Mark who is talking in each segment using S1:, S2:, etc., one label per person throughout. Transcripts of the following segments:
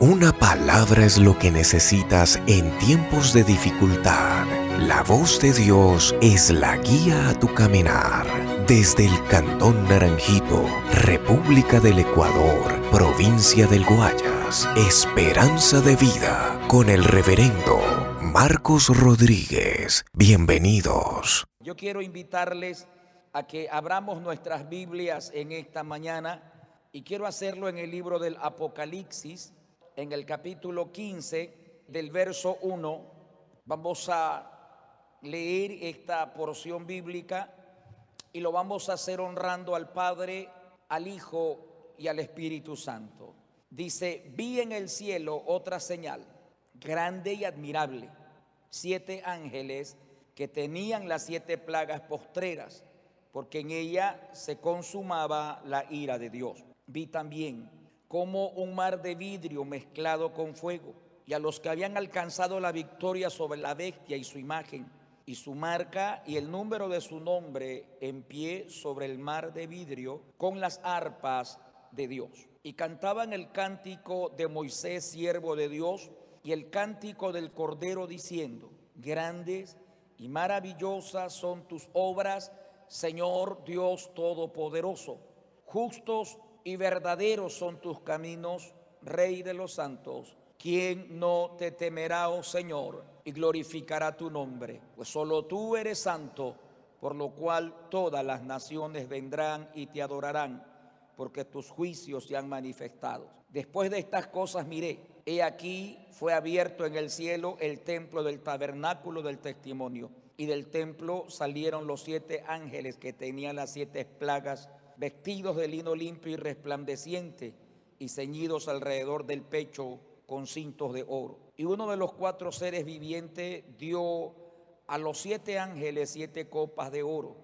S1: Una palabra es lo que necesitas en tiempos de dificultad. La voz de Dios es la guía a tu caminar. Desde el Cantón Naranjito, República del Ecuador, provincia del Guayas, Esperanza de Vida, con el reverendo Marcos Rodríguez. Bienvenidos.
S2: Yo quiero invitarles a que abramos nuestras Biblias en esta mañana y quiero hacerlo en el libro del Apocalipsis en el capítulo 15 del verso 1. Vamos a leer esta porción bíblica y lo vamos a hacer honrando al Padre, al Hijo y al Espíritu Santo. Dice, vi en el cielo otra señal, grande y admirable, siete ángeles que tenían las siete plagas postreras, porque en ella se consumaba la ira de Dios. Vi también como un mar de vidrio mezclado con fuego, y a los que habían alcanzado la victoria sobre la bestia y su imagen, y su marca y el número de su nombre en pie sobre el mar de vidrio, con las arpas de Dios. Y cantaban el cántico de Moisés, siervo de Dios, y el cántico del Cordero, diciendo, grandes y maravillosas son tus obras, Señor Dios Todopoderoso. Justos y verdaderos son tus caminos, Rey de los santos. ¿Quién no te temerá, oh Señor, y glorificará tu nombre? Pues solo tú eres santo, por lo cual todas las naciones vendrán y te adorarán, porque tus juicios se han manifestado. Después de estas cosas miré, he aquí fue abierto en el cielo el templo del tabernáculo del testimonio, y del templo salieron los siete ángeles que tenían las siete plagas vestidos de lino limpio y resplandeciente y ceñidos alrededor del pecho con cintos de oro. Y uno de los cuatro seres vivientes dio a los siete ángeles siete copas de oro,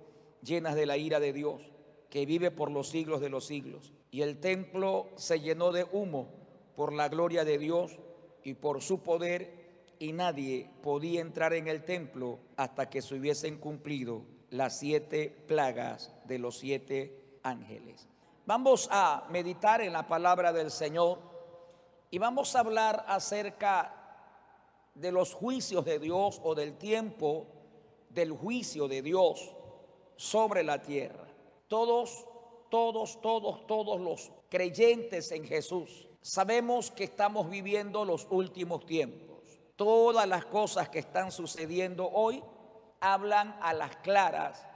S2: llenas de la ira de Dios, que vive por los siglos de los siglos. Y el templo se llenó de humo por la gloria de Dios y por su poder, y nadie podía entrar en el templo hasta que se hubiesen cumplido las siete plagas de los siete ángeles. Vamos a meditar en la palabra del Señor y vamos a hablar acerca de los juicios de Dios o del tiempo del juicio de Dios sobre la tierra. Todos, todos, todos, todos los creyentes en Jesús sabemos que estamos viviendo los últimos tiempos. Todas las cosas que están sucediendo hoy hablan a las claras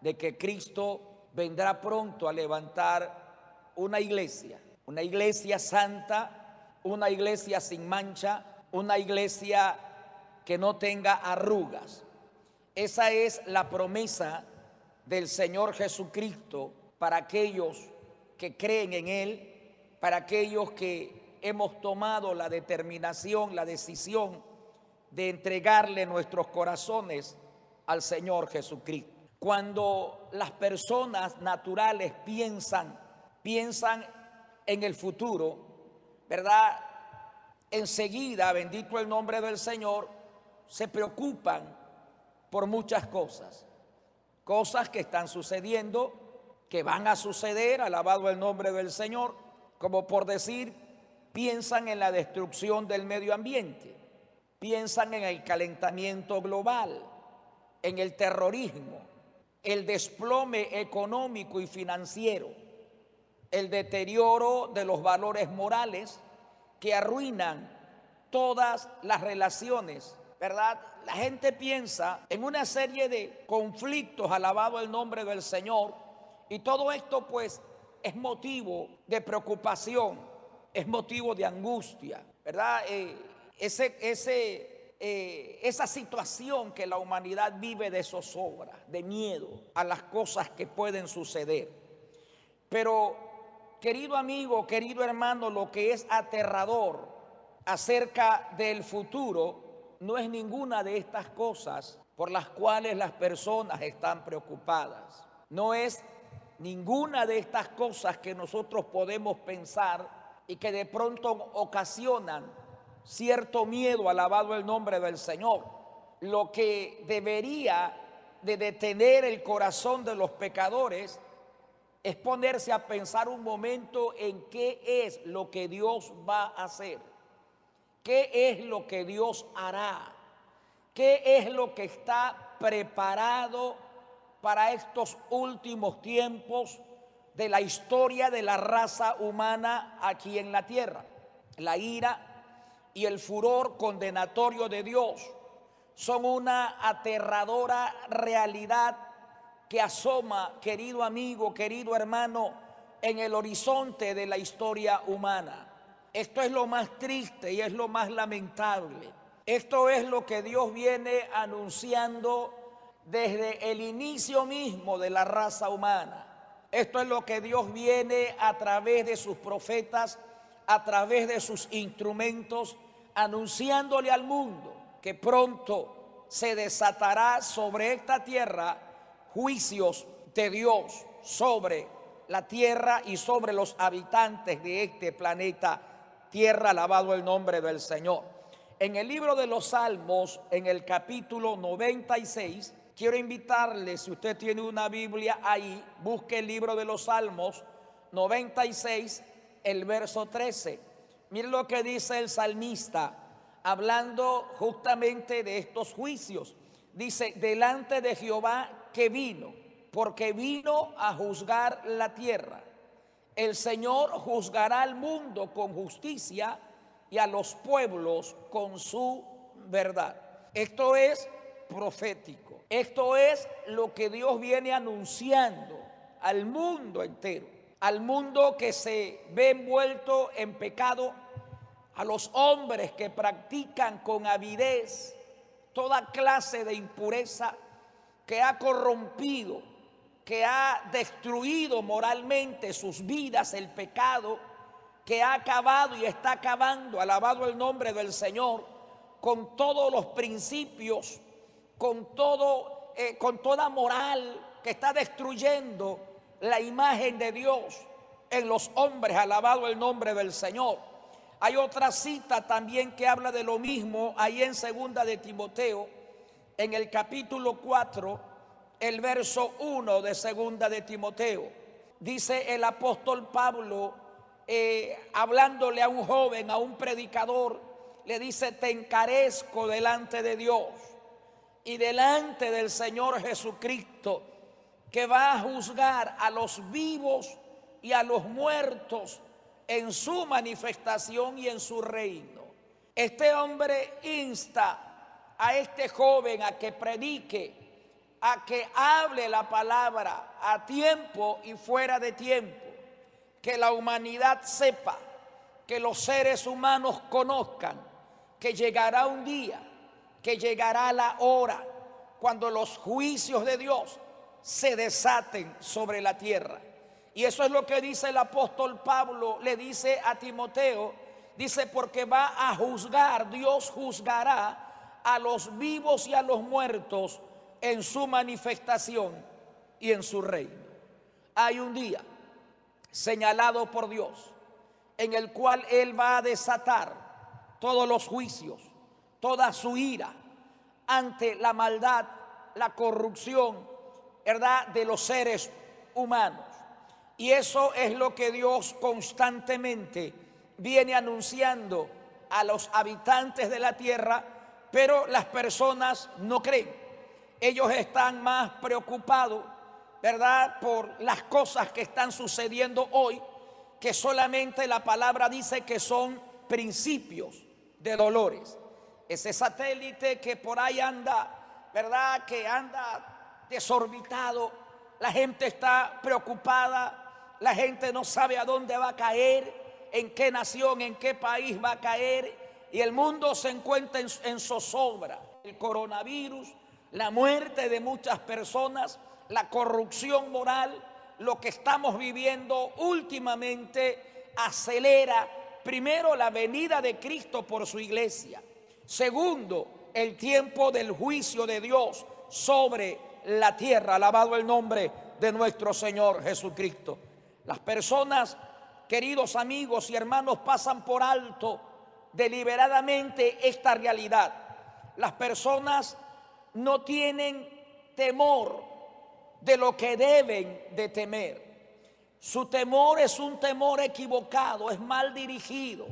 S2: de que Cristo vendrá pronto a levantar una iglesia, una iglesia santa, una iglesia sin mancha, una iglesia que no tenga arrugas. Esa es la promesa del Señor Jesucristo para aquellos que creen en Él, para aquellos que hemos tomado la determinación, la decisión de entregarle nuestros corazones al Señor Jesucristo. Cuando las personas naturales piensan, piensan en el futuro, ¿verdad? Enseguida, bendito el nombre del Señor, se preocupan por muchas cosas. Cosas que están sucediendo, que van a suceder, alabado el nombre del Señor, como por decir, piensan en la destrucción del medio ambiente, piensan en el calentamiento global, en el terrorismo, el desplome económico y financiero, el deterioro de los valores morales que arruinan todas las relaciones, ¿verdad? La gente piensa en una serie de conflictos, alabado el nombre del Señor, y todo esto pues es motivo de preocupación, es motivo de angustia, ¿verdad? Eh, ese, ese eh, esa situación que la humanidad vive de zozobra, de miedo a las cosas que pueden suceder. Pero, querido amigo, querido hermano, lo que es aterrador acerca del futuro no es ninguna de estas cosas por las cuales las personas están preocupadas. No es ninguna de estas cosas que nosotros podemos pensar y que de pronto ocasionan cierto miedo, alabado el nombre del Señor. Lo que debería de detener el corazón de los pecadores es ponerse a pensar un momento en qué es lo que Dios va a hacer. ¿Qué es lo que Dios hará? ¿Qué es lo que está preparado para estos últimos tiempos de la historia de la raza humana aquí en la tierra? La ira y el furor condenatorio de Dios son una aterradora realidad que asoma, querido amigo, querido hermano, en el horizonte de la historia humana. Esto es lo más triste y es lo más lamentable. Esto es lo que Dios viene anunciando desde el inicio mismo de la raza humana. Esto es lo que Dios viene a través de sus profetas, a través de sus instrumentos, anunciándole al mundo que pronto se desatará sobre esta tierra juicios de Dios sobre la tierra y sobre los habitantes de este planeta tierra, alabado el nombre del Señor. En el libro de los Salmos, en el capítulo 96, quiero invitarle, si usted tiene una Biblia ahí, busque el libro de los Salmos 96, el verso 13. Mire lo que dice el salmista, hablando justamente de estos juicios. Dice, delante de Jehová que vino, porque vino a juzgar la tierra el Señor juzgará al mundo con justicia y a los pueblos con su verdad. Esto es profético. Esto es lo que Dios viene anunciando al mundo entero. Al mundo que se ve envuelto en pecado, a los hombres que practican con avidez toda clase de impureza que ha corrompido que ha destruido moralmente sus vidas, el pecado, que ha acabado y está acabando, alabado el nombre del Señor, con todos los principios, con todo, eh, con toda moral que está destruyendo la imagen de Dios en los hombres, alabado el nombre del Señor. Hay otra cita también que habla de lo mismo ahí en segunda de Timoteo, en el capítulo 4, el verso 1 de segunda de Timoteo. Dice el apóstol Pablo, eh, hablándole a un joven, a un predicador, le dice, te encarezco delante de Dios y delante del Señor Jesucristo, que va a juzgar a los vivos y a los muertos en su manifestación y en su reino. Este hombre insta a este joven a que predique a que hable la palabra a tiempo y fuera de tiempo, que la humanidad sepa, que los seres humanos conozcan que llegará un día, que llegará la hora cuando los juicios de Dios se desaten sobre la tierra. Y eso es lo que dice el apóstol Pablo, le dice a Timoteo, dice, porque va a juzgar, Dios juzgará a los vivos y a los muertos en su manifestación y en su reino. Hay un día señalado por Dios en el cual Él va a desatar todos los juicios, toda su ira ante la maldad, la corrupción, ¿verdad?, de los seres humanos. Y eso es lo que Dios constantemente viene anunciando a los habitantes de la tierra, pero las personas no creen. Ellos están más preocupados, ¿verdad?, por las cosas que están sucediendo hoy, que solamente la palabra dice que son principios de dolores. Ese satélite que por ahí anda, ¿verdad?, que anda desorbitado, la gente está preocupada, la gente no sabe a dónde va a caer, en qué nación, en qué país va a caer, y el mundo se encuentra en, en zozobra. El coronavirus la muerte de muchas personas, la corrupción moral, lo que estamos viviendo últimamente acelera primero la venida de Cristo por su iglesia. Segundo, el tiempo del juicio de Dios sobre la tierra. Alabado el nombre de nuestro Señor Jesucristo. Las personas, queridos amigos y hermanos, pasan por alto deliberadamente esta realidad. Las personas no tienen temor de lo que deben de temer. Su temor es un temor equivocado, es mal dirigido.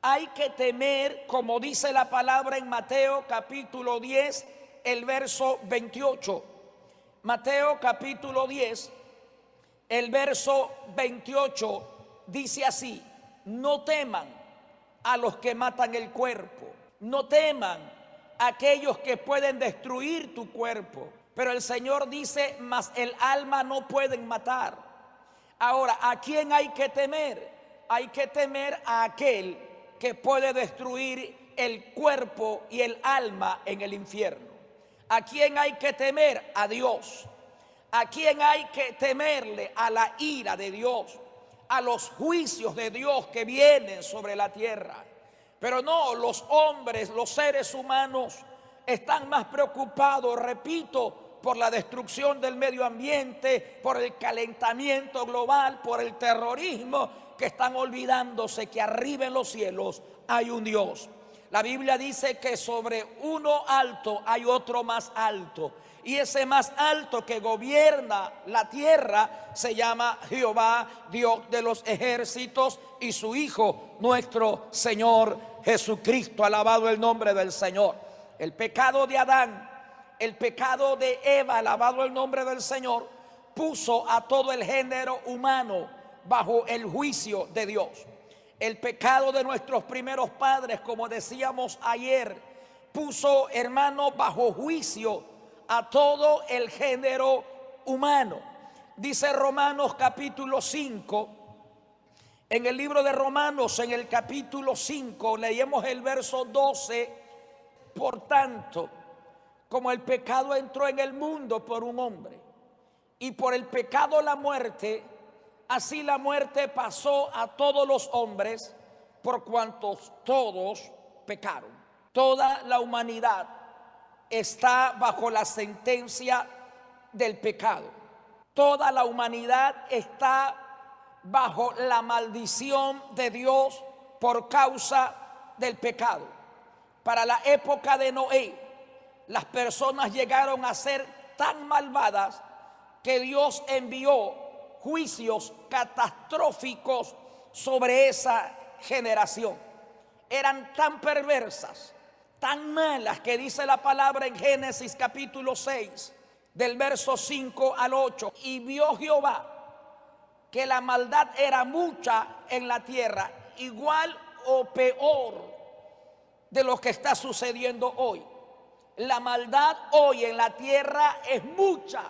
S2: Hay que temer, como dice la palabra en Mateo capítulo 10, el verso 28. Mateo capítulo 10, el verso 28 dice así, no teman a los que matan el cuerpo, no teman a aquellos que pueden destruir tu cuerpo, pero el Señor dice, mas el alma no pueden matar. Ahora, ¿a quién hay que temer? Hay que temer a aquel que puede destruir el cuerpo y el alma en el infierno. ¿A quién hay que temer? A Dios. ¿A quién hay que temerle? A la ira de Dios, a los juicios de Dios que vienen sobre la tierra. Pero no, los hombres, los seres humanos están más preocupados, repito, por la destrucción del medio ambiente, por el calentamiento global, por el terrorismo, que están olvidándose que arriba en los cielos hay un Dios. La Biblia dice que sobre uno alto hay otro más alto. Y ese más alto que gobierna la tierra se llama Jehová, Dios de los ejércitos, y su Hijo, nuestro Señor Jesucristo. Alabado el nombre del Señor. El pecado de Adán, el pecado de Eva, alabado el nombre del Señor, puso a todo el género humano bajo el juicio de Dios. El pecado de nuestros primeros padres, como decíamos ayer, puso, hermano, bajo juicio a todo el género humano. Dice Romanos capítulo 5. En el libro de Romanos, en el capítulo 5, leemos el verso 12. Por tanto, como el pecado entró en el mundo por un hombre, y por el pecado la muerte, Así la muerte pasó a todos los hombres por cuantos todos pecaron. Toda la humanidad está bajo la sentencia del pecado. Toda la humanidad está bajo la maldición de Dios por causa del pecado. Para la época de Noé, las personas llegaron a ser tan malvadas que Dios envió juicios catastróficos sobre esa generación. Eran tan perversas, tan malas que dice la palabra en Génesis capítulo 6, del verso 5 al 8. Y vio Jehová que la maldad era mucha en la tierra, igual o peor de lo que está sucediendo hoy. La maldad hoy en la tierra es mucha,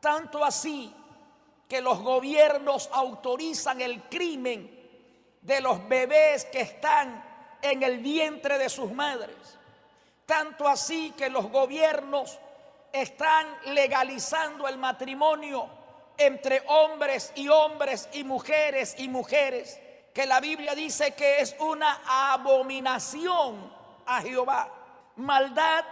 S2: tanto así que los gobiernos autorizan el crimen de los bebés que están en el vientre de sus madres. Tanto así que los gobiernos están legalizando el matrimonio entre hombres y hombres y mujeres y mujeres, que la Biblia dice que es una abominación a Jehová. Maldad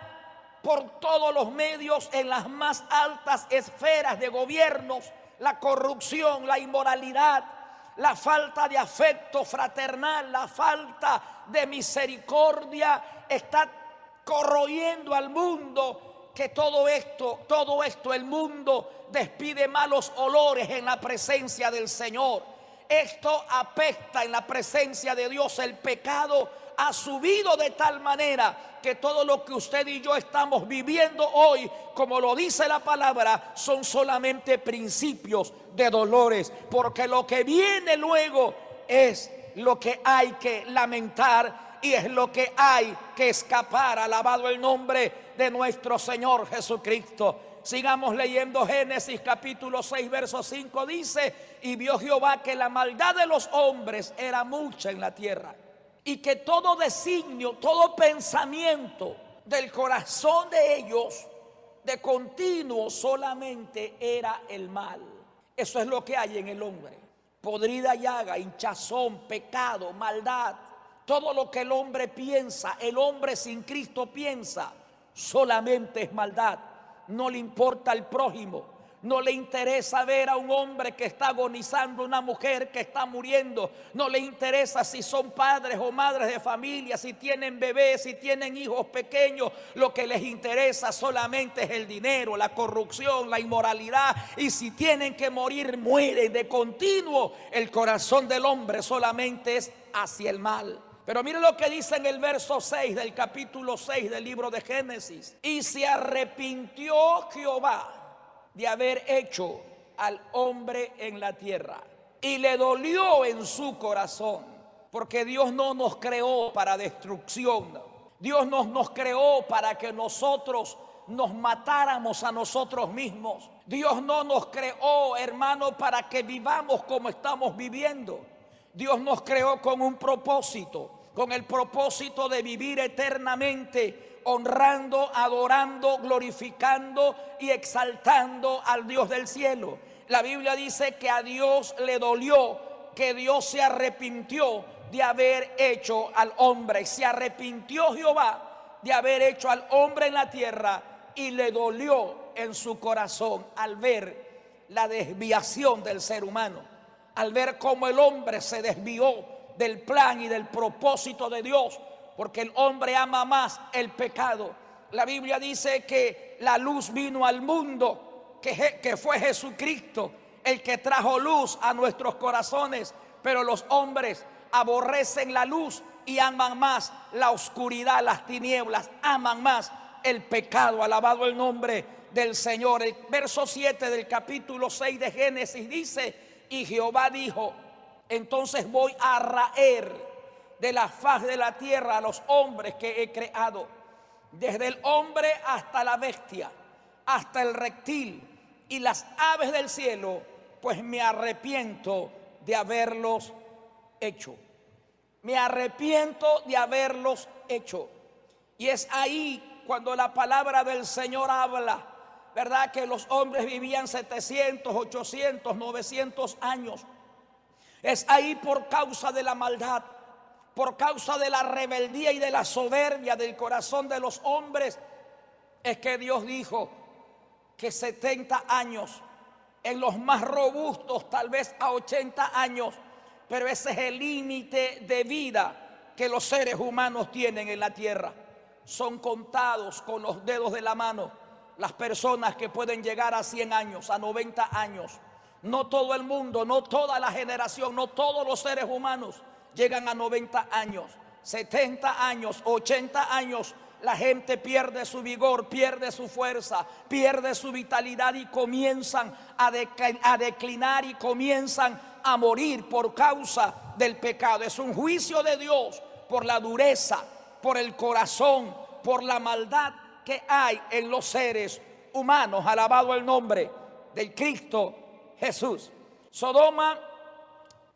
S2: por todos los medios en las más altas esferas de gobiernos la corrupción, la inmoralidad, la falta de afecto fraternal, la falta de misericordia está corroyendo al mundo que todo esto, todo esto, el mundo despide malos olores en la presencia del Señor. Esto apesta en la presencia de Dios. El pecado ha subido de tal manera que todo lo que usted y yo estamos viviendo hoy, como lo dice la palabra, son solamente principios de dolores, porque lo que viene luego es lo que hay que lamentar y es lo que hay que escapar. Alabado el nombre de nuestro Señor Jesucristo. Sigamos leyendo Génesis capítulo 6, verso 5. Dice, y vio Jehová que la maldad de los hombres era mucha en la tierra y que todo designio, todo pensamiento del corazón de ellos de continuo solamente era el mal. Eso es lo que hay en el hombre. Podrida llaga, hinchazón, pecado, maldad. Todo lo que el hombre piensa, el hombre sin Cristo piensa, solamente es maldad. No le importa el prójimo no le interesa ver a un hombre que está agonizando, una mujer que está muriendo. No le interesa si son padres o madres de familia, si tienen bebés, si tienen hijos pequeños. Lo que les interesa solamente es el dinero, la corrupción, la inmoralidad. Y si tienen que morir, mueren de continuo. El corazón del hombre solamente es hacia el mal. Pero mire lo que dice en el verso 6 del capítulo 6 del libro de Génesis. Y se arrepintió Jehová de haber hecho al hombre en la tierra. Y le dolió en su corazón. Porque Dios no nos creó para destrucción. Dios nos, nos creó para que nosotros nos matáramos a nosotros mismos. Dios no nos creó, hermano, para que vivamos como estamos viviendo. Dios nos creó con un propósito, con el propósito de vivir eternamente, honrando, adorando, glorificando y exaltando al Dios del cielo. La Biblia dice que a Dios le dolió, que Dios se arrepintió de haber hecho al hombre. Se arrepintió Jehová de haber hecho al hombre en la tierra y le dolió en su corazón al ver la desviación del ser humano, al ver cómo el hombre se desvió del plan y del propósito de Dios, porque el hombre ama más el pecado. La Biblia dice que la luz vino al mundo, que, fue Jesucristo el que trajo luz a nuestros corazones, pero los hombres aborrecen la luz y aman más la oscuridad, las tinieblas, aman más el pecado. Alabado el nombre del Señor. El verso 7 del capítulo 6 de Génesis dice, y Jehová dijo, entonces voy a raer de la faz de la tierra a los hombres que he creado, desde el hombre hasta la bestia, hasta el reptil y las aves del cielo, pues me arrepiento de haberlos hecho. Me arrepiento de haberlos hecho. Y es ahí cuando la palabra del Señor habla, ¿verdad? Que los hombres vivían 700, 800, 900 años. Es ahí por causa de la maldad, por causa de la rebeldía y de la soberbia del corazón de los hombres, es que Dios dijo que 70 años, en los más robustos tal vez a 80 años, pero ese es el límite de vida que los seres humanos tienen en la tierra son contados con los dedos de la mano las personas que pueden llegar a 100 años, a 90 años. No todo el mundo, no toda la generación, no todos los seres humanos llegan a 90 años, 70 años, 80 años. La gente pierde su vigor, pierde su fuerza, pierde su vitalidad y comienzan a, a declinar y comienzan a morir por causa del pecado. Es un juicio de Dios por la dureza por el corazón, por la maldad que hay en los seres humanos. Alabado el nombre del Cristo Jesús. Sodoma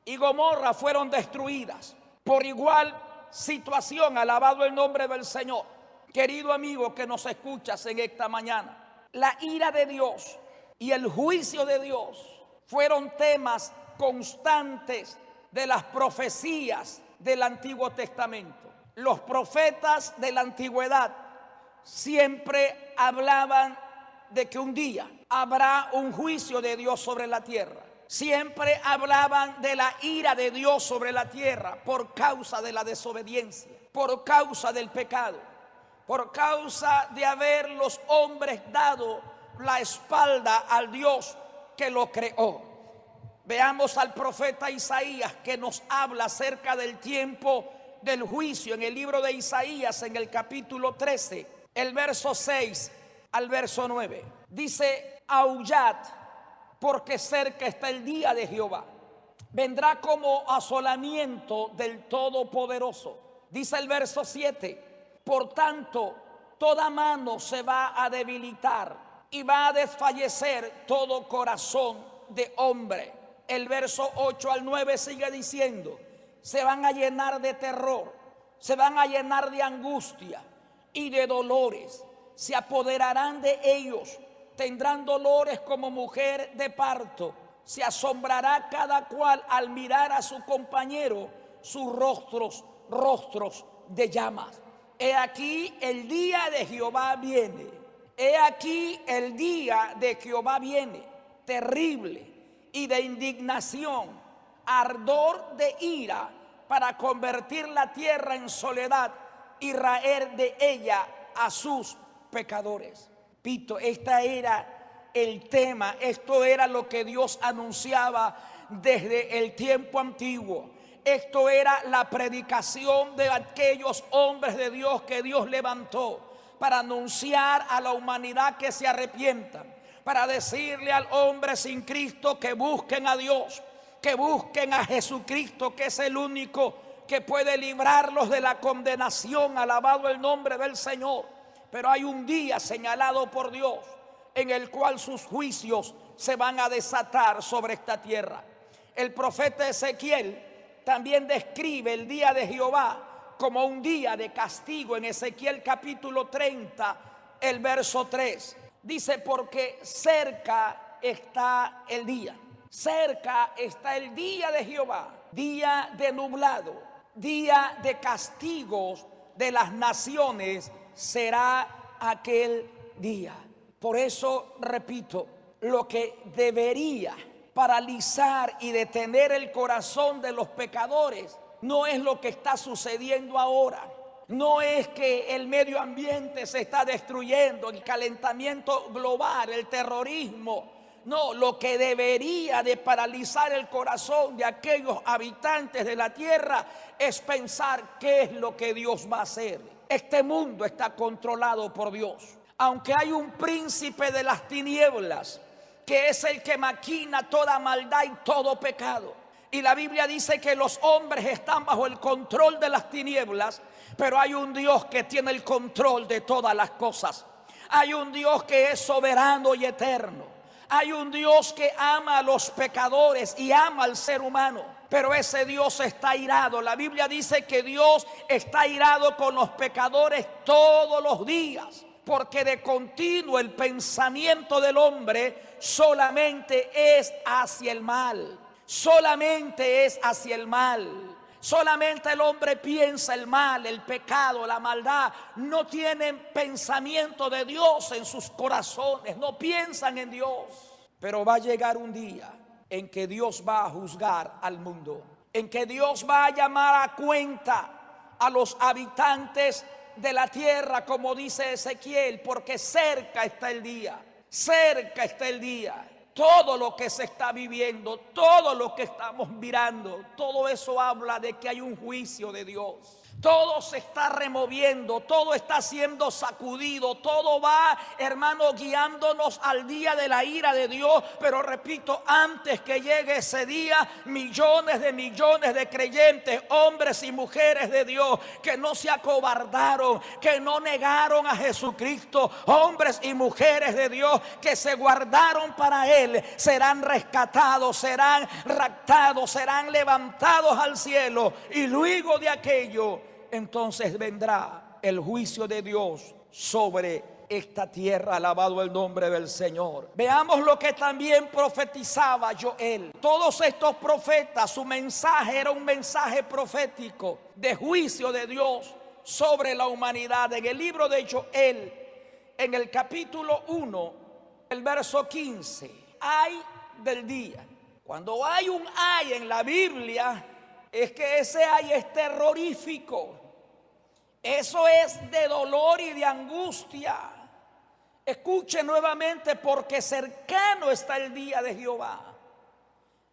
S2: y Gomorra fueron destruidas por igual situación. Alabado el nombre del Señor. Querido amigo que nos escuchas en esta mañana, la ira de Dios y el juicio de Dios fueron temas constantes de las profecías del Antiguo Testamento los profetas de la antigüedad siempre hablaban de que un día habrá un juicio de Dios sobre la tierra. Siempre hablaban de la ira de Dios sobre la tierra por causa de la desobediencia, por causa del pecado, por causa de haber los hombres dado la espalda al Dios que lo creó. Veamos al profeta Isaías que nos habla acerca del tiempo del juicio en el libro de Isaías, en el capítulo 13, el verso 6 al verso 9. Dice, aullad, porque cerca está el día de Jehová. Vendrá como asolamiento del Todopoderoso. Dice el verso 7, por tanto, toda mano se va a debilitar y va a desfallecer todo corazón de hombre. El verso 8 al 9 sigue diciendo, se van a llenar de terror, se van a llenar de angustia y de dolores. Se apoderarán de ellos, tendrán dolores como mujer de parto. Se asombrará cada cual al mirar a su compañero sus rostros, rostros de llamas. He aquí el día de Jehová viene. He aquí el día de Jehová viene, terrible y de indignación ardor de ira para convertir la tierra en soledad y raer de ella a sus pecadores. Pito, esta era el tema, esto era lo que Dios anunciaba desde el tiempo antiguo. Esto era la predicación de aquellos hombres de Dios que Dios levantó para anunciar a la humanidad que se arrepientan, para decirle al hombre sin Cristo que busquen a Dios, que busquen a Jesucristo, que es el único que puede librarlos de la condenación. Alabado el nombre del Señor. Pero hay un día señalado por Dios en el cual sus juicios se van a desatar sobre esta tierra. El profeta Ezequiel también describe el día de Jehová como un día de castigo en Ezequiel capítulo 30, el verso 3. Dice, porque cerca está el día, cerca está el día de Jehová, día de nublado, día de castigos de las naciones será aquel día. Por eso, repito, lo que debería paralizar y detener el corazón de los pecadores no es lo que está sucediendo ahora. No es que el medio ambiente se está destruyendo, el calentamiento global, el terrorismo. No, lo que debería de paralizar el corazón de aquellos habitantes de la tierra es pensar qué es lo que Dios va a hacer. Este mundo está controlado por Dios. Aunque hay un príncipe de las tinieblas que es el que maquina toda maldad y todo pecado. Y la Biblia dice que los hombres están bajo el control de las tinieblas, pero hay un Dios que tiene el control de todas las cosas. Hay un Dios que es soberano y eterno. Hay un Dios que ama a los pecadores y ama al ser humano. Pero ese Dios está irado. La Biblia dice que Dios está irado con los pecadores todos los días porque de continuo el pensamiento del hombre solamente es hacia el mal, solamente es hacia el mal. Solamente el hombre piensa el mal, el pecado, la maldad. No tienen pensamiento de Dios en sus corazones, no piensan en Dios. Pero va a llegar un día en que Dios va a juzgar al mundo, en que Dios va a llamar a cuenta a los habitantes de la tierra, como dice Ezequiel, porque cerca está el día, cerca está el día. Todo lo que se está viviendo, todo lo que estamos mirando, todo eso habla de que hay un juicio de Dios. Todo se está removiendo, todo está siendo sacudido, todo va, hermano, guiándonos al día de la ira de Dios. Pero repito, antes que llegue ese día, millones de millones de creyentes, hombres y mujeres de Dios, que no se acobardaron, que no negaron a Jesucristo, hombres y mujeres de Dios, que se guardaron para Él, serán rescatados, serán raptados, serán levantados al cielo. Y luego de aquello, entonces vendrá el juicio de Dios sobre esta tierra, alabado el nombre del Señor. Veamos lo que también profetizaba Joel. Todos estos profetas, su mensaje era un mensaje profético de juicio de Dios sobre la humanidad. En el libro de Joel, en el capítulo 1, el verso 15, hay del día. Cuando hay un hay en la Biblia, es que ese hay es terrorífico. Eso es de dolor y de angustia. Escuche nuevamente porque cercano está el día de Jehová.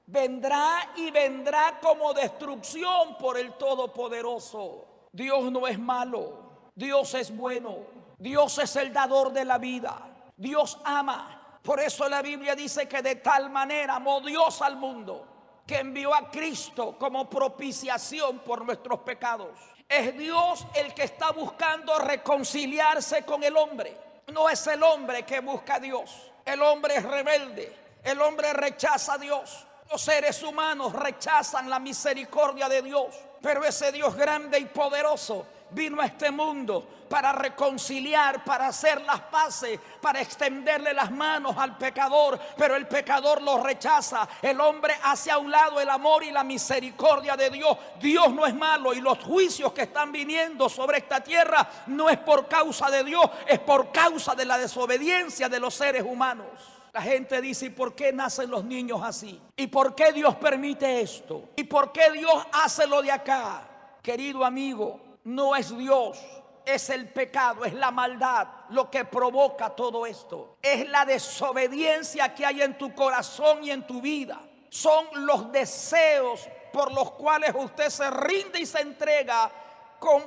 S2: Vendrá y vendrá como destrucción por el Todopoderoso. Dios no es malo, Dios es bueno, Dios es el dador de la vida, Dios ama. Por eso la Biblia dice que de tal manera amó Dios al mundo que envió a Cristo como propiciación por nuestros pecados. Es Dios el que está buscando reconciliarse con el hombre. No es el hombre que busca a Dios. El hombre es rebelde. El hombre rechaza a Dios. Los seres humanos rechazan la misericordia de Dios. Pero ese Dios grande y poderoso vino a este mundo para reconciliar, para hacer las paces, para extenderle las manos al pecador, pero el pecador lo rechaza. El hombre hace a un lado el amor y la misericordia de Dios. Dios no es malo y los juicios que están viniendo sobre esta tierra no es por causa de Dios, es por causa de la desobediencia de los seres humanos. La gente dice, ¿y por qué nacen los niños así? ¿Y por qué Dios permite esto? ¿Y por qué Dios hace lo de acá? Querido amigo, no es Dios, es el pecado, es la maldad lo que provoca todo esto. Es la desobediencia que hay en tu corazón y en tu vida. Son los deseos por los cuales usted se rinde y se entrega con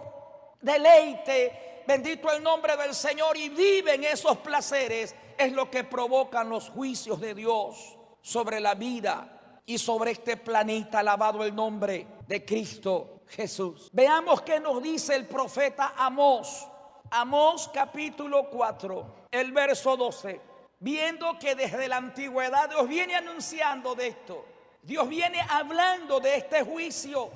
S2: deleite, bendito el nombre del Señor, y vive en esos placeres, es lo que provocan los juicios de Dios sobre la vida y sobre este planeta, alabado el nombre de Cristo Jesús. Veamos qué nos dice el profeta Amós. Amós capítulo 4, el verso 12. Viendo que desde la antigüedad Dios viene anunciando de esto. Dios viene hablando de este juicio.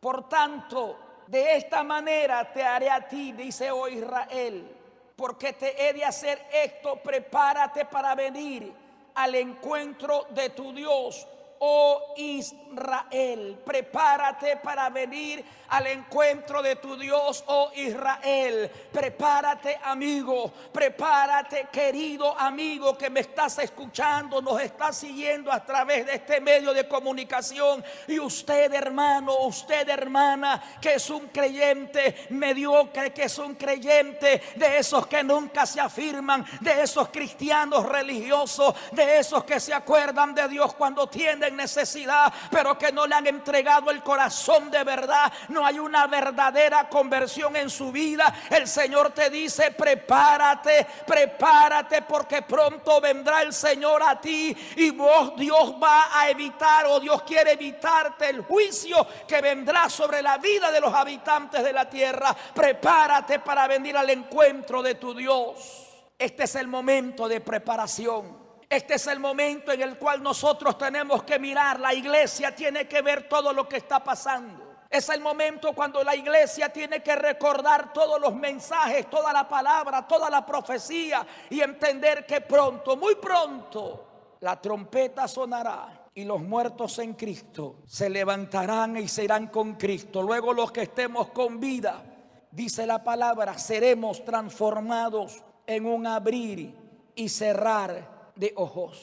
S2: Por tanto, de esta manera te haré a ti, dice oh Israel, porque te he de hacer esto, prepárate para venir al encuentro de tu Dios oh Israel, prepárate para venir al encuentro de tu Dios, oh Israel. Prepárate, amigo, prepárate, querido amigo que me estás escuchando, nos estás siguiendo a través de este medio de comunicación. Y usted, hermano, usted, hermana, que es un creyente mediocre, que es un creyente de esos que nunca se afirman, de esos cristianos religiosos, de esos que se acuerdan de Dios cuando tienen necesidad, pero que no le han entregado el corazón de verdad. No hay una verdadera conversión en su vida. El Señor te dice, prepárate, prepárate, porque pronto vendrá el Señor a ti y vos, Dios va a evitar o Dios quiere evitarte el juicio que vendrá sobre la vida de los habitantes de la tierra. Prepárate para venir al encuentro de tu Dios. Este es el momento de preparación. Este es el momento en el cual nosotros tenemos que mirar. La iglesia tiene que ver todo lo que está pasando. Es el momento cuando la iglesia tiene que recordar todos los mensajes, toda la palabra, toda la profecía y entender que pronto, muy pronto, la trompeta sonará y los muertos en Cristo se levantarán y se irán con Cristo. Luego los que estemos con vida, dice la palabra, seremos transformados en un abrir y cerrar de ojos.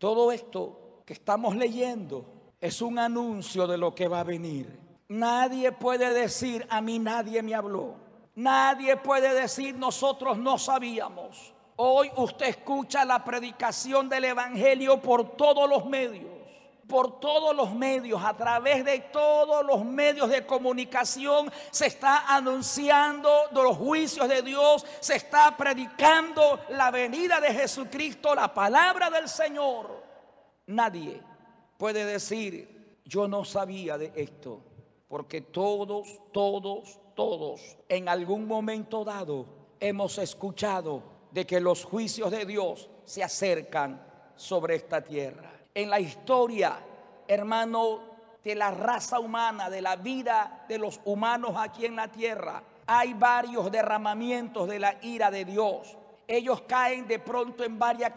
S2: Todo esto que estamos leyendo es un anuncio de lo que va a venir. Nadie puede decir, a mí nadie me habló. Nadie puede decir, nosotros no sabíamos. Hoy usted escucha la predicación del Evangelio por todos los medios por todos los medios, a través de todos los medios de comunicación, se está anunciando los juicios de Dios, se está predicando la venida de Jesucristo, la palabra del Señor. Nadie puede decir, yo no sabía de esto, porque todos, todos, todos, en algún momento dado, hemos escuchado de que los juicios de Dios se acercan sobre esta tierra en la historia, hermano, de la raza humana, de la vida de los humanos aquí en la tierra, hay varios derramamientos de la ira de Dios. Ellos caen de pronto en varias,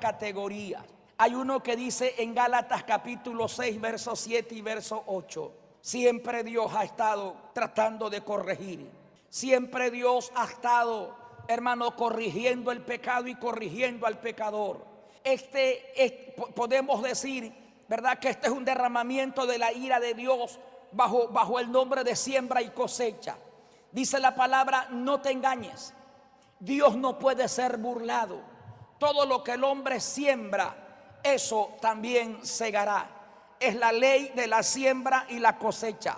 S2: categorías. Hay uno que dice en Gálatas capítulo 6, verso 7 y verso 8. Siempre Dios ha estado tratando de corregir. Siempre Dios ha estado, hermano, corrigiendo el pecado y corrigiendo al pecador este, podemos decir, ¿verdad? Que este es un derramamiento de la ira de Dios bajo, bajo el nombre de siembra y cosecha. Dice la palabra, no te engañes. Dios no puede ser burlado. Todo lo que el hombre siembra, eso también segará. Es la ley de la siembra y la cosecha.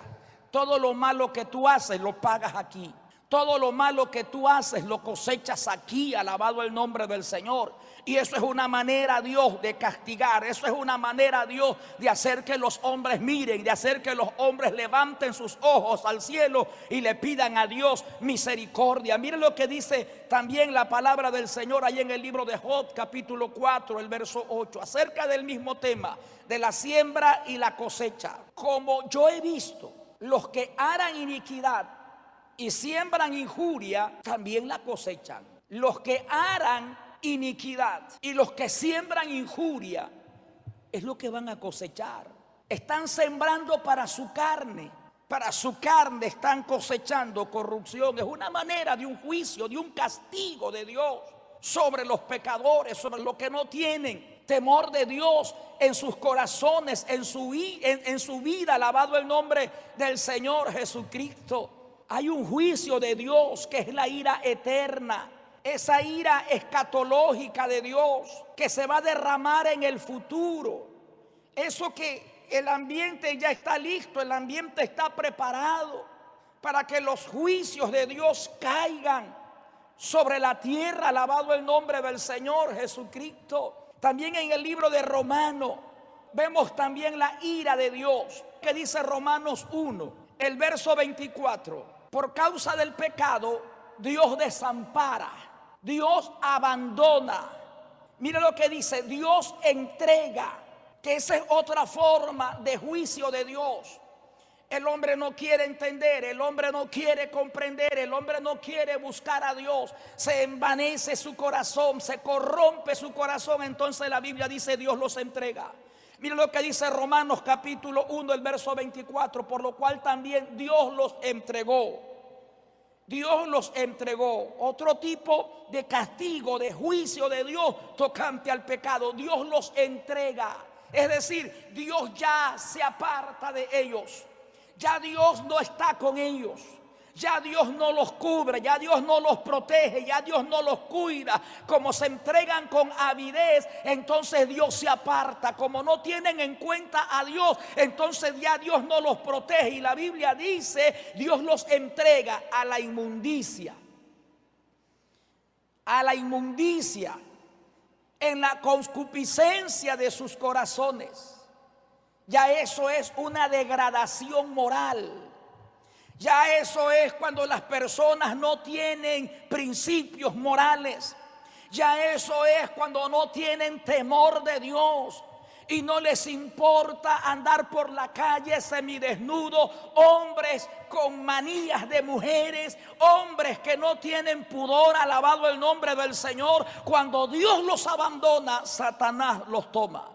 S2: Todo lo malo que tú haces lo pagas aquí. Todo lo malo que tú haces lo cosechas aquí, alabado el nombre del Señor. Y eso es una manera, Dios, de castigar. Eso es una manera, Dios, de hacer que los hombres miren, de hacer que los hombres levanten sus ojos al cielo y le pidan a Dios misericordia. Miren lo que dice también la palabra del Señor ahí en el libro de Job, capítulo 4, el verso 8, acerca del mismo tema, de la siembra y la cosecha. Como yo he visto, los que harán iniquidad y siembran injuria, también la cosechan. Los que harán iniquidad y los que siembran injuria es lo que van a cosechar. Están sembrando para su carne. Para su carne están cosechando corrupción. Es una manera de un juicio, de un castigo de Dios sobre los pecadores, sobre los que no tienen temor de Dios en sus corazones, en su, en, en su vida. Alabado el nombre del Señor Jesucristo. Hay un juicio de Dios que es la ira eterna esa ira escatológica de Dios que se va a derramar en el futuro. Eso que el ambiente ya está listo, el ambiente está preparado para que los juicios de Dios caigan sobre la tierra, alabado el nombre del Señor Jesucristo. También en el libro de Romano vemos también la ira de Dios, que dice Romanos 1, el verso 24. Por causa del pecado, Dios desampara, Dios abandona. Mira lo que dice, Dios entrega, que esa es otra forma de juicio de Dios. El hombre no quiere entender, el hombre no quiere comprender, el hombre no quiere buscar a Dios. Se envanece su corazón, se corrompe su corazón. Entonces la Biblia dice Dios los entrega. Mira lo que dice Romanos capítulo 1, el verso 24, por lo cual también Dios los entregó. Dios los entregó. Otro tipo de castigo, de juicio de Dios tocante al pecado. Dios los entrega. Es decir, Dios ya se aparta de ellos. Ya Dios no está con ellos. Ya Dios no los cubre, ya Dios no los protege, ya Dios no los cuida. Como se entregan con avidez, entonces Dios se aparta. Como no tienen en cuenta a Dios, entonces ya Dios no los protege. Y la Biblia dice, Dios los entrega a la inmundicia. A la inmundicia. En la concupiscencia de sus corazones. Ya eso es una degradación moral. Ya eso es cuando las personas no tienen principios morales. Ya eso es cuando no tienen temor de Dios y no les importa andar por la calle semidesnudo, hombres con manías de mujeres, hombres que no tienen pudor, alabado el nombre del Señor. Cuando Dios los abandona, Satanás los toma.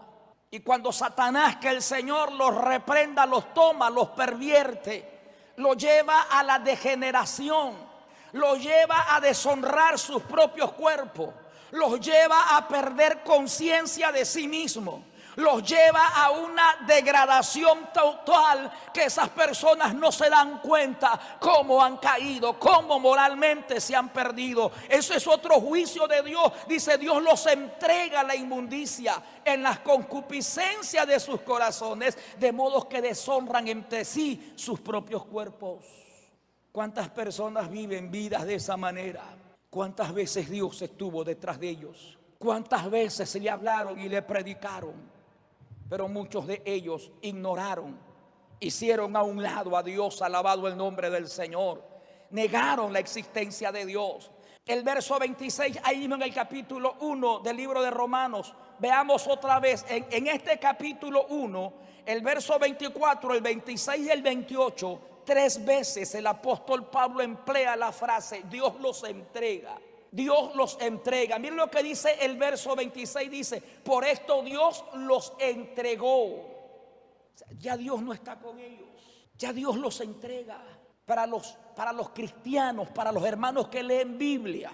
S2: Y cuando Satanás, que el Señor los reprenda, los toma, los pervierte, lo lleva a la degeneración, lo lleva a deshonrar sus propios cuerpos, los lleva a perder conciencia de sí mismo los lleva a una degradación total que esas personas no se dan cuenta cómo han caído, cómo moralmente se han perdido. Eso es otro juicio de Dios. Dice Dios los entrega la inmundicia en las concupiscencias de sus corazones, de modo que deshonran entre sí sus propios cuerpos. ¿Cuántas personas viven vidas de esa manera? ¿Cuántas veces Dios estuvo detrás de ellos? ¿Cuántas veces se le hablaron y le predicaron? Pero muchos de ellos ignoraron, hicieron a un lado a Dios, alabado el nombre del Señor, negaron la existencia de Dios. El verso 26, ahí mismo en el capítulo 1 del libro de Romanos, veamos otra vez, en, este capítulo 1, el verso 24, el 26 y el 28, tres veces el apóstol Pablo emplea la frase, Dios los entrega. Dios los entrega. Miren lo que dice el verso 26, dice, por esto Dios los entregó. ya Dios no está con ellos, ya Dios los entrega. Para los, para los cristianos, para los hermanos que leen Biblia,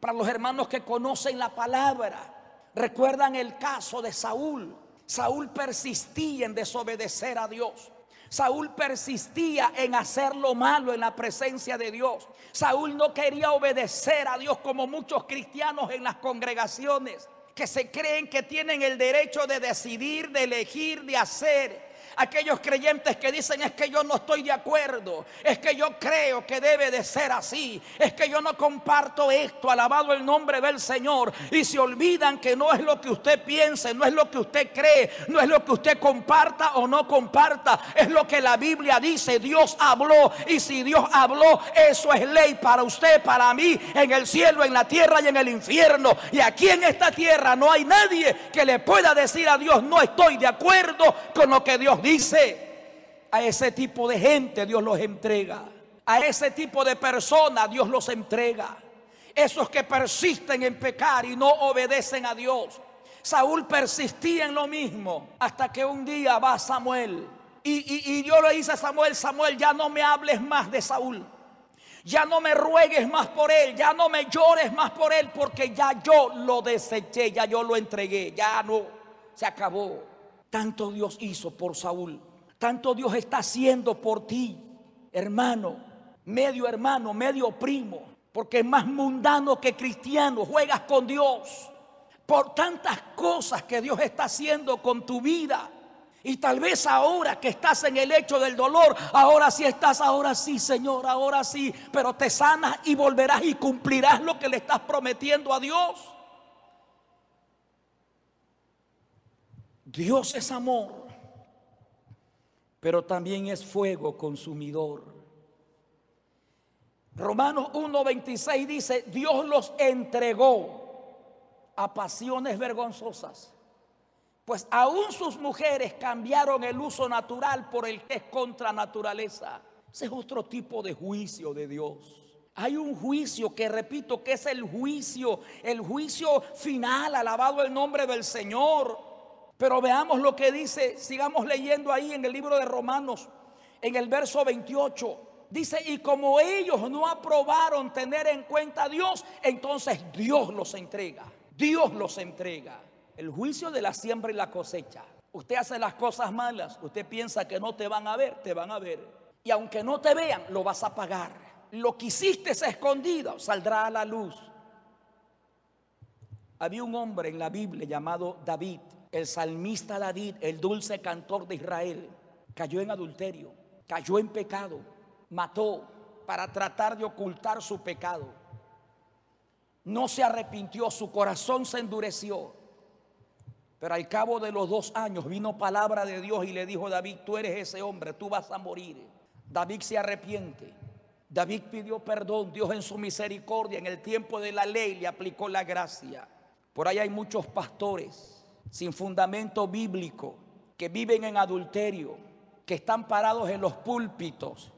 S2: para los hermanos que conocen la palabra, recuerdan el caso de Saúl. Saúl persistía en desobedecer a Dios. Saúl persistía en hacer lo malo en la presencia de Dios. Saúl no quería obedecer a Dios como muchos cristianos en las congregaciones que se creen que tienen el derecho de decidir, de elegir, de hacer aquellos creyentes que dicen es que yo no estoy de acuerdo, es que yo creo que debe de ser así, es que yo no comparto esto, alabado el nombre del Señor, y se olvidan que no es lo que usted piense, no es lo que usted cree, no es lo que usted comparta o no comparta, es lo que la Biblia dice, Dios habló, y si Dios habló, eso es ley para usted, para mí, en el cielo, en la tierra y en el infierno, y aquí en esta tierra no hay nadie que le pueda decir a Dios, no estoy de acuerdo con lo que Dios dice dice, a ese tipo de gente Dios los entrega. A ese tipo de personas Dios los entrega. Esos que persisten en pecar y no obedecen a Dios. Saúl persistía en lo mismo hasta que un día va Samuel. Y, y, Dios le dice a Samuel, Samuel, ya no me hables más de Saúl. Ya no me ruegues más por él, ya no me llores más por él, porque ya yo lo deseché, ya yo lo entregué, ya no, se acabó. Tanto Dios hizo por Saúl. Tanto Dios está haciendo por ti, hermano, medio hermano, medio primo. Porque es más mundano que cristiano. Juegas con Dios. Por tantas cosas que Dios está haciendo con tu vida. Y tal vez ahora que estás en el hecho del dolor, ahora sí estás, ahora sí, Señor, ahora sí, pero te sanas y volverás y cumplirás lo que le estás prometiendo a Dios. Dios es amor, pero también es fuego consumidor. Romanos 1:26 dice, Dios los entregó a pasiones vergonzosas pues aún sus mujeres cambiaron el uso natural por el que es contra naturaleza. Ese es otro tipo de juicio de Dios. Hay un juicio que repito que es el juicio, el juicio final, alabado el nombre del Señor. Pero veamos lo que dice, sigamos leyendo ahí en el libro de Romanos, en el verso 28. Dice, y como ellos no aprobaron tener en cuenta a Dios, entonces Dios los entrega. Dios los entrega. El juicio de la siembra y la cosecha. Usted hace las cosas malas, usted piensa que no te van a ver, te van a ver. Y aunque no te vean, lo vas a pagar. Lo que hiciste es escondido, saldrá a la luz. Había un hombre en la Biblia llamado David, el salmista David, el dulce cantor de Israel. Cayó en adulterio, cayó en pecado, mató para tratar de ocultar su pecado. No se arrepintió, su corazón se endureció. Pero al cabo de los dos años vino palabra de Dios y le dijo David, tú eres ese hombre, tú vas a morir. David se arrepiente. David pidió perdón. Dios en su misericordia, en el tiempo de la ley, le aplicó la gracia. Por ahí hay muchos pastores sin fundamento bíblico que viven en adulterio, que están parados en los púlpitos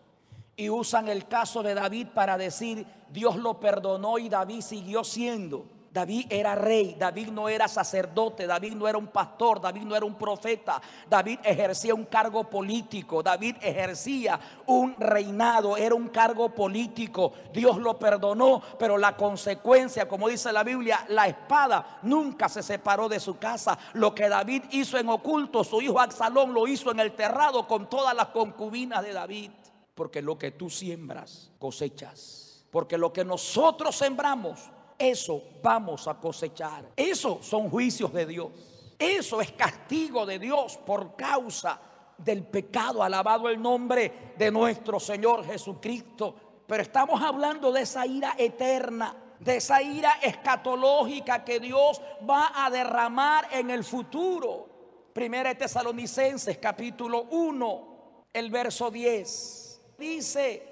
S2: y usan el caso de David para decir, Dios lo perdonó y David siguió siendo. David era rey, David no era sacerdote, David no era un pastor, David no era un profeta, David ejercía un cargo político, David ejercía un reinado, era un cargo político. Dios lo perdonó, pero la consecuencia, como dice la Biblia, la espada nunca se separó de su casa. Lo que David hizo en oculto, su hijo Absalón lo hizo en el terrado con todas las concubinas de David. Porque lo que tú siembras, cosechas. Porque lo que nosotros sembramos, eso vamos a cosechar. Eso son juicios de Dios. Eso es castigo de Dios por causa del pecado. Alabado el nombre de nuestro Señor Jesucristo. Pero estamos hablando de esa ira eterna, de esa ira escatológica que Dios va a derramar en el futuro. Primera de Tesalonicenses capítulo 1, el verso 10. Dice,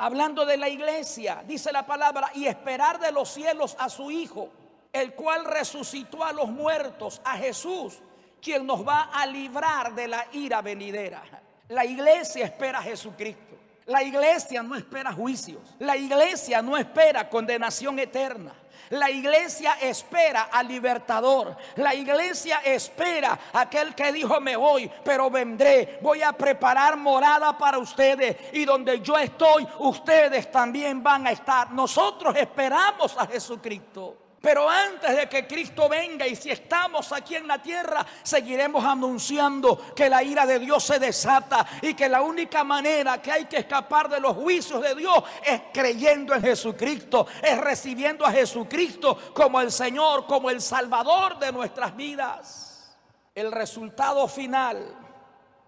S2: hablando de la iglesia, dice la palabra, y esperar de los cielos a su Hijo, el cual resucitó a los muertos, a Jesús, quien nos va a librar de la ira venidera. La iglesia espera a Jesucristo. La iglesia no espera juicios. La iglesia no espera condenación eterna. La iglesia espera al libertador. La iglesia espera a aquel que dijo me voy, pero vendré. Voy a preparar morada para ustedes. Y donde yo estoy, ustedes también van a estar. Nosotros esperamos a Jesucristo. Pero antes de que Cristo venga y si estamos aquí en la tierra, seguiremos anunciando que la ira de Dios se desata y que la única manera que hay que escapar de los juicios de Dios es creyendo en Jesucristo, es recibiendo a Jesucristo como el Señor, como el Salvador de nuestras vidas. El resultado final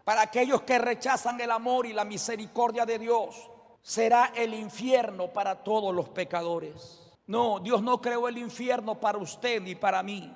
S2: para aquellos que rechazan el amor y la misericordia de Dios será el infierno para todos los pecadores. No, Dios no creó el infierno para usted ni para mí.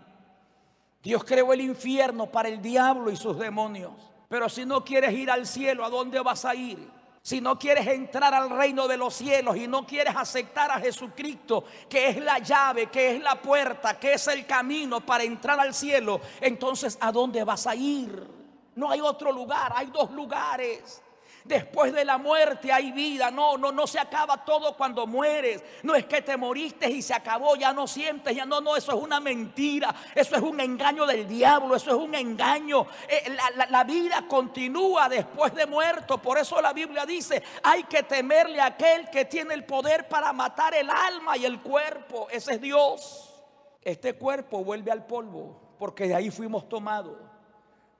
S2: Dios creó el infierno para el diablo y sus demonios. Pero si no quieres ir al cielo, ¿a dónde vas a ir? Si no quieres entrar al reino de los cielos y no quieres aceptar a Jesucristo, que es la llave, que es la puerta, que es el camino para entrar al cielo, entonces ¿a dónde vas a ir? No hay otro lugar, hay dos lugares. Después de la muerte hay vida. No, no, no se acaba todo cuando mueres. No es que te moriste y se acabó, ya no sientes, ya no, no, eso es una mentira. Eso es un engaño del diablo, eso es un engaño. Eh, la, la vida continúa después de muerto. Por eso la Biblia dice, hay que temerle a aquel que tiene el poder para matar el alma y el cuerpo. Ese es Dios. Este cuerpo vuelve al polvo porque de ahí fuimos tomados.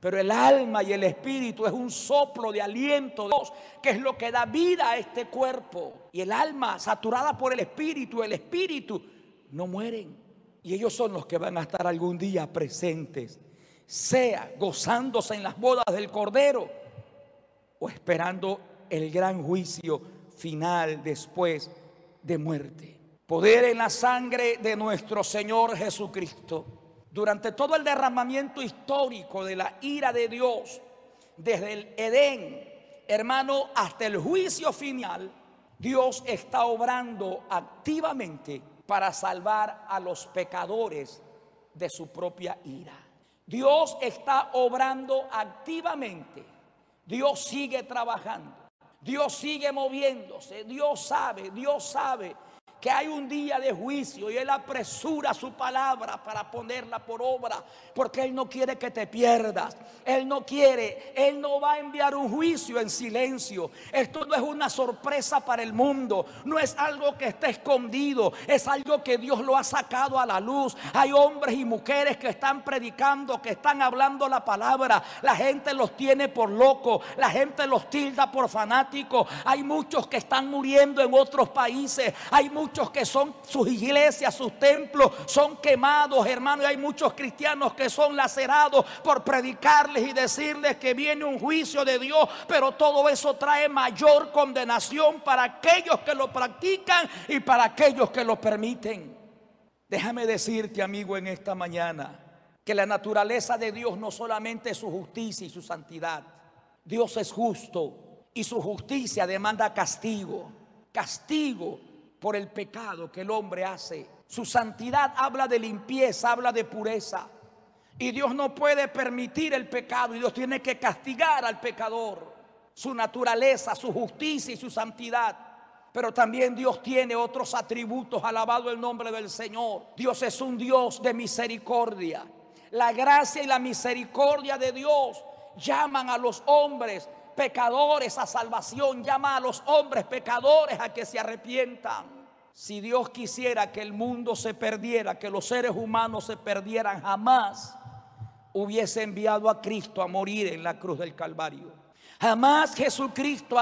S2: Pero el alma y el espíritu es un soplo de aliento de Dios, que es lo que da vida a este cuerpo. Y el alma, saturada por el espíritu, el espíritu, no mueren. Y ellos son los que van a estar algún día presentes sea gozándose en las bodas del Cordero o esperando el gran juicio final después de muerte. Poder en la sangre de nuestro Señor Jesucristo. Durante todo el derramamiento histórico de la ira de Dios, desde el Edén, hermano, hasta el juicio final, Dios está obrando activamente para salvar a los pecadores de su propia ira. Dios está obrando activamente. Dios sigue trabajando. Dios sigue moviéndose. Dios sabe, Dios sabe que hay un día de juicio y Él apresura su palabra para ponerla por obra, porque Él no quiere que te pierdas. Él no quiere, Él no va a enviar un juicio en silencio. Esto no es una sorpresa para el mundo, no es algo que está escondido, es algo que Dios lo ha sacado a la luz. Hay hombres y mujeres que están predicando, que están hablando la palabra. La gente los tiene por locos, la gente los tilda por fanáticos. Hay muchos que están muriendo en otros países, hay muchos muchos que son sus iglesias, sus templos, son quemados, hermano. Y hay muchos cristianos que son lacerados por predicarles y decirles que viene un juicio de Dios. Pero todo eso trae mayor condenación para aquellos que lo practican y para aquellos que lo permiten. Déjame decirte, amigo, en esta mañana, que la naturaleza de Dios no solamente es su justicia y su santidad. Dios es justo y su justicia demanda castigo. Castigo por el pecado que el hombre hace. Su santidad habla de limpieza, habla de pureza. Y Dios no puede permitir el pecado y Dios tiene que castigar al pecador. Su naturaleza, su justicia y su santidad. Pero también Dios tiene otros atributos, alabado el nombre del Señor. Dios es un Dios de misericordia. La gracia y la misericordia de Dios llaman a los hombres pecadores a salvación, llama a los hombres pecadores a que se arrepientan. Si Dios quisiera que el mundo se perdiera, que los seres humanos se perdieran, jamás hubiese enviado a Cristo a morir en la cruz del Calvario. Jamás Jesucristo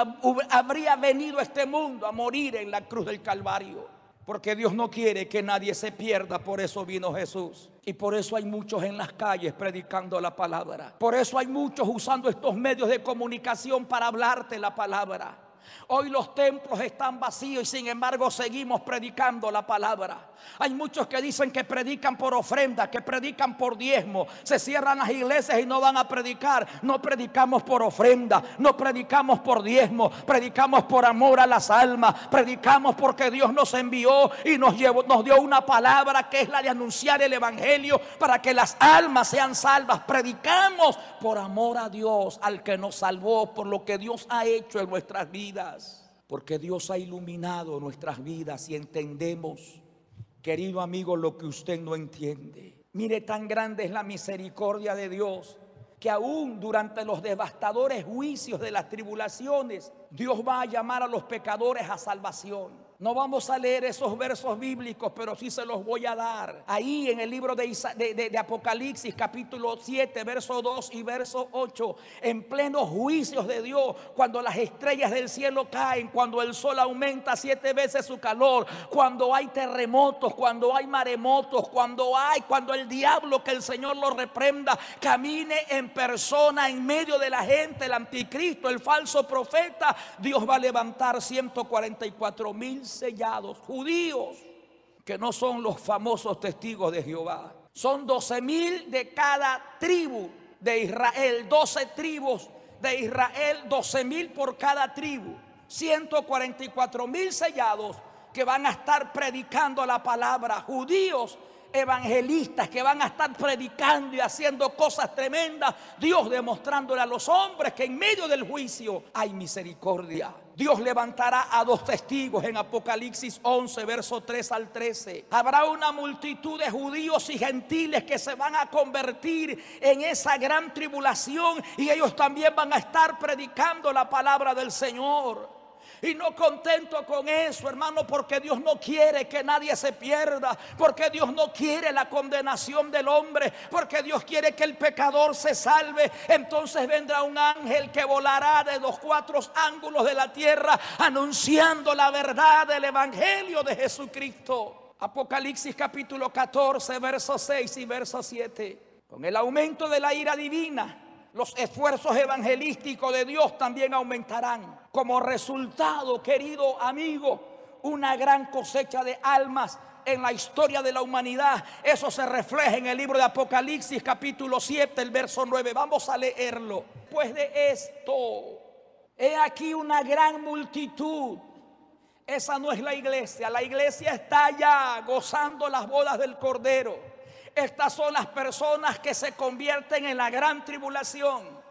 S2: habría venido a este mundo a morir en la cruz del Calvario. Porque Dios no quiere que nadie se pierda, por eso vino Jesús. Y por eso hay muchos en las calles predicando la palabra. Por eso hay muchos usando estos medios de comunicación para hablarte la palabra. Hoy los templos están vacíos y sin embargo seguimos predicando la palabra. Hay muchos que dicen que predican por ofrenda, que predican por diezmo. Se cierran las iglesias y no van a predicar. No predicamos por ofrenda, no predicamos por diezmo, predicamos por amor a las almas, predicamos porque Dios nos envió y nos, llevó, nos dio una palabra que es la de anunciar el Evangelio para que las almas sean salvas. Predicamos por amor a Dios, al que nos salvó, por lo que Dios ha hecho en nuestras vidas. Porque Dios ha iluminado nuestras vidas y entendemos Querido amigo, lo que usted no entiende. Mire, tan grande es la misericordia de Dios que aún durante los devastadores juicios de las tribulaciones, Dios va a llamar a los pecadores a salvación. No vamos a leer esos versos bíblicos, pero sí se los voy a dar. Ahí en el libro de, de, Apocalipsis, capítulo 7, verso 2 y verso 8, en plenos juicios de Dios, cuando las estrellas del cielo caen, cuando el sol aumenta siete veces su calor, cuando hay terremotos, cuando hay maremotos, cuando hay, cuando el diablo, que el Señor lo reprenda, camine en persona en medio de la gente, el anticristo, el falso profeta, Dios va a levantar 144 mil sellados, judíos, que no son los famosos testigos de Jehová. Son 12 mil de cada tribu de Israel, 12 tribus de Israel, 12 mil por cada tribu, 144 mil sellados que van a estar predicando la palabra, judíos evangelistas que van a estar predicando y haciendo cosas tremendas, Dios demostrándole a los hombres que en medio del juicio hay misericordia. Dios levantará a dos testigos en Apocalipsis 11, verso 3 al 13. Habrá una multitud de judíos y gentiles que se van a convertir en esa gran tribulación y ellos también van a estar predicando la palabra del Señor. Y no contento con eso, hermano, porque Dios no quiere que nadie se pierda, porque Dios no quiere la condenación del hombre, porque Dios quiere que el pecador se salve. Entonces vendrá un ángel que volará de los cuatro ángulos de la tierra anunciando la verdad del Evangelio de Jesucristo. Apocalipsis capítulo 14, verso 6 y verso 7. Con el aumento de la ira divina, los esfuerzos evangelísticos de Dios también aumentarán. Como resultado, querido amigo, una gran cosecha de almas en la historia de la humanidad. Eso se refleja en el libro de Apocalipsis capítulo 7, el verso 9. Vamos a leerlo. Pues de esto, he aquí una gran multitud. Esa no es la iglesia. La iglesia está ya gozando las bodas del Cordero. Estas son las personas que se convierten en la gran tribulación.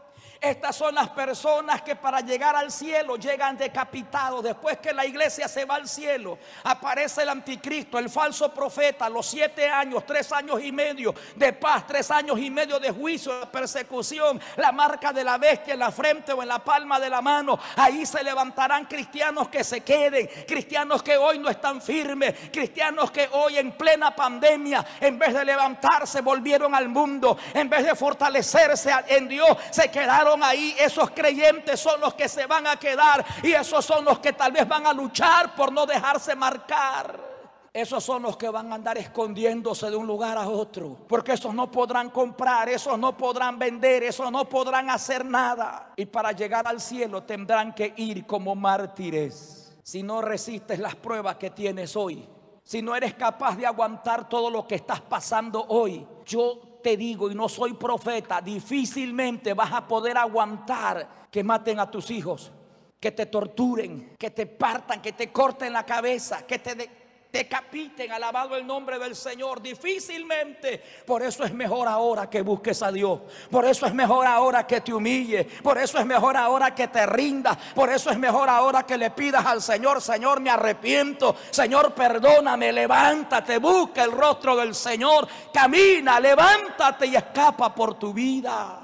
S2: Estas son las personas que para llegar al cielo llegan decapitados. Después que la iglesia se va al cielo, aparece el anticristo, el falso profeta, los siete años, tres años y medio de paz, tres años y medio de juicio, de persecución, la marca de la bestia en la frente o en la palma de la mano. Ahí se levantarán cristianos que se queden, cristianos que hoy no están firmes, cristianos que hoy en plena pandemia, en vez de levantarse, volvieron al mundo, en vez de fortalecerse en Dios, se quedaron ahí, esos creyentes son los que se van a quedar y esos son los que tal vez van a luchar por no dejarse marcar. Esos son los que van a andar escondiéndose de un lugar a otro. Porque esos no podrán comprar, esos no podrán vender, esos no podrán hacer nada. Y para llegar al cielo tendrán que ir como mártires. Si no resistes las pruebas que tienes hoy, si no eres capaz de aguantar todo lo que estás pasando hoy, yo te digo, y no soy profeta, difícilmente vas a poder aguantar que maten a tus hijos, que te torturen, que te partan, que te corten la cabeza, que te decapiten, alabado el nombre del Señor, difícilmente. Por eso es mejor ahora que busques a Dios. Por eso es mejor ahora que te humille. Por eso es mejor ahora que te rinda. Por eso es mejor ahora que le pidas al Señor, Señor, me arrepiento. Señor, perdóname, levántate, busca el rostro del Señor. Camina, levántate y escapa por tu vida.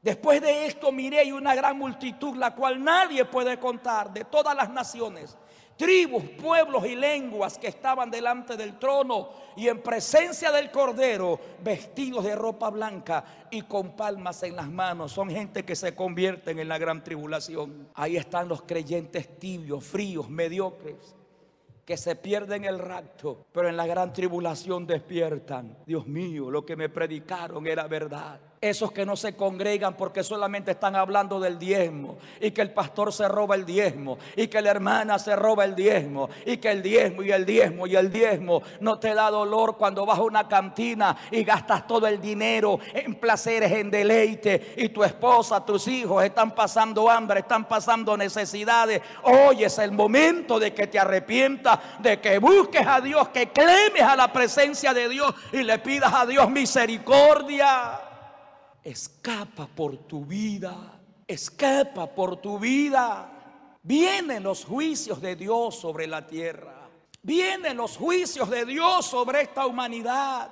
S2: Después de esto miré una gran multitud, la cual nadie puede contar, de todas las naciones tribus, pueblos y lenguas que estaban delante del trono y en presencia del Cordero, vestidos de ropa blanca y con palmas en las manos. Son gente que se convierten en la gran tribulación. Ahí están los creyentes tibios, fríos, mediocres que se pierden el rapto, pero en la gran tribulación despiertan. Dios mío, lo que me predicaron era verdad. Esos que no se congregan porque solamente están hablando del diezmo y que el pastor se roba el diezmo y que la hermana se roba el diezmo y que el diezmo y el diezmo y el diezmo no te da dolor cuando vas a una cantina y gastas todo el dinero en placeres, en deleite y tu esposa, tus hijos están pasando hambre, están pasando necesidades. Hoy es el momento de que te arrepientas, de que busques a Dios, que clemes a la presencia de Dios y le pidas a Dios misericordia. Escapa por tu vida, escapa por tu vida. Vienen los juicios de Dios sobre la tierra. Vienen los juicios de Dios sobre esta humanidad.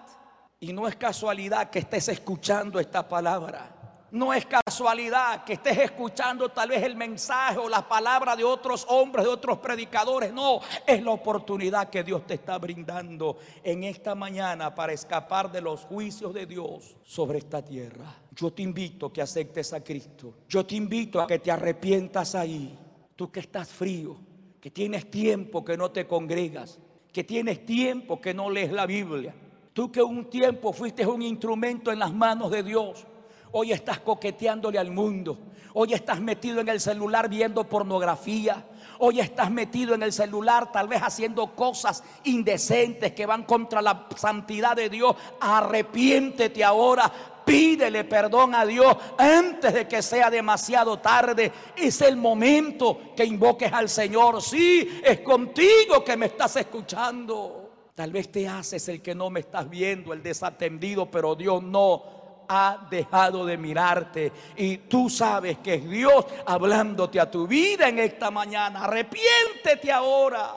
S2: Y no es casualidad que estés escuchando esta palabra. No es casualidad que estés escuchando tal vez el mensaje o la palabra de otros hombres, de otros predicadores. No, es la oportunidad que Dios te está brindando en esta mañana para escapar de los juicios de Dios sobre esta tierra. Yo te invito a que aceptes a Cristo. Yo te invito a que te arrepientas ahí. Tú que estás frío, que tienes tiempo que no te congregas, que tienes tiempo que no lees la Biblia. Tú que un tiempo fuiste un instrumento en las manos de Dios Hoy estás coqueteándole al mundo. Hoy estás metido en el celular viendo pornografía. Hoy estás metido en el celular tal vez haciendo cosas indecentes que van contra la santidad de Dios. Arrepiéntete ahora. Pídele perdón a Dios antes de que sea demasiado tarde. Es el momento que invoques al Señor. Sí, es contigo que me estás escuchando. Tal vez te haces el que no me estás viendo, el desatendido, pero Dios no ha dejado de mirarte. Y tú sabes que es Dios hablándote a tu vida en esta mañana. Arrepiéntete ahora.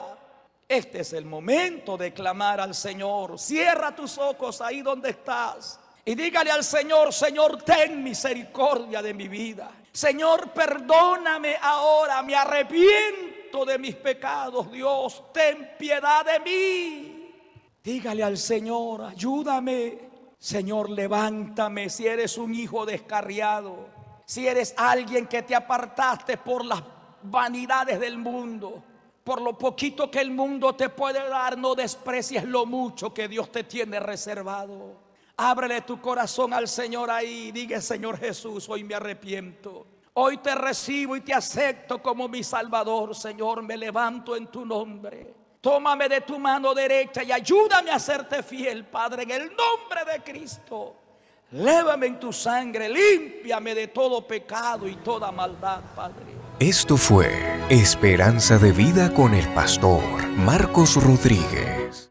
S2: Este es el momento de clamar al Señor. Cierra tus ojos ahí donde estás. Y dígale al Señor, Señor, ten misericordia de mi vida. Señor, perdóname ahora, me arrepiento de mis pecados. Dios, ten piedad de mí. Dígale al Señor, ayúdame. Señor, levántame si eres un hijo descarriado, si eres alguien que te apartaste por las vanidades del mundo, por lo poquito que el mundo te puede dar, no desprecies lo mucho que Dios te tiene reservado. Ábrele tu corazón al Señor ahí. Diga, Señor Jesús, hoy me arrepiento. Hoy te recibo y te acepto como mi Salvador, Señor. Me levanto en tu nombre. Tómame de tu mano derecha y ayúdame a serte fiel, Padre, en el nombre de Cristo. Lévame en tu sangre, límpiame de todo pecado y toda maldad, Padre.
S1: Esto fue Esperanza de Vida con el pastor Marcos Rodríguez.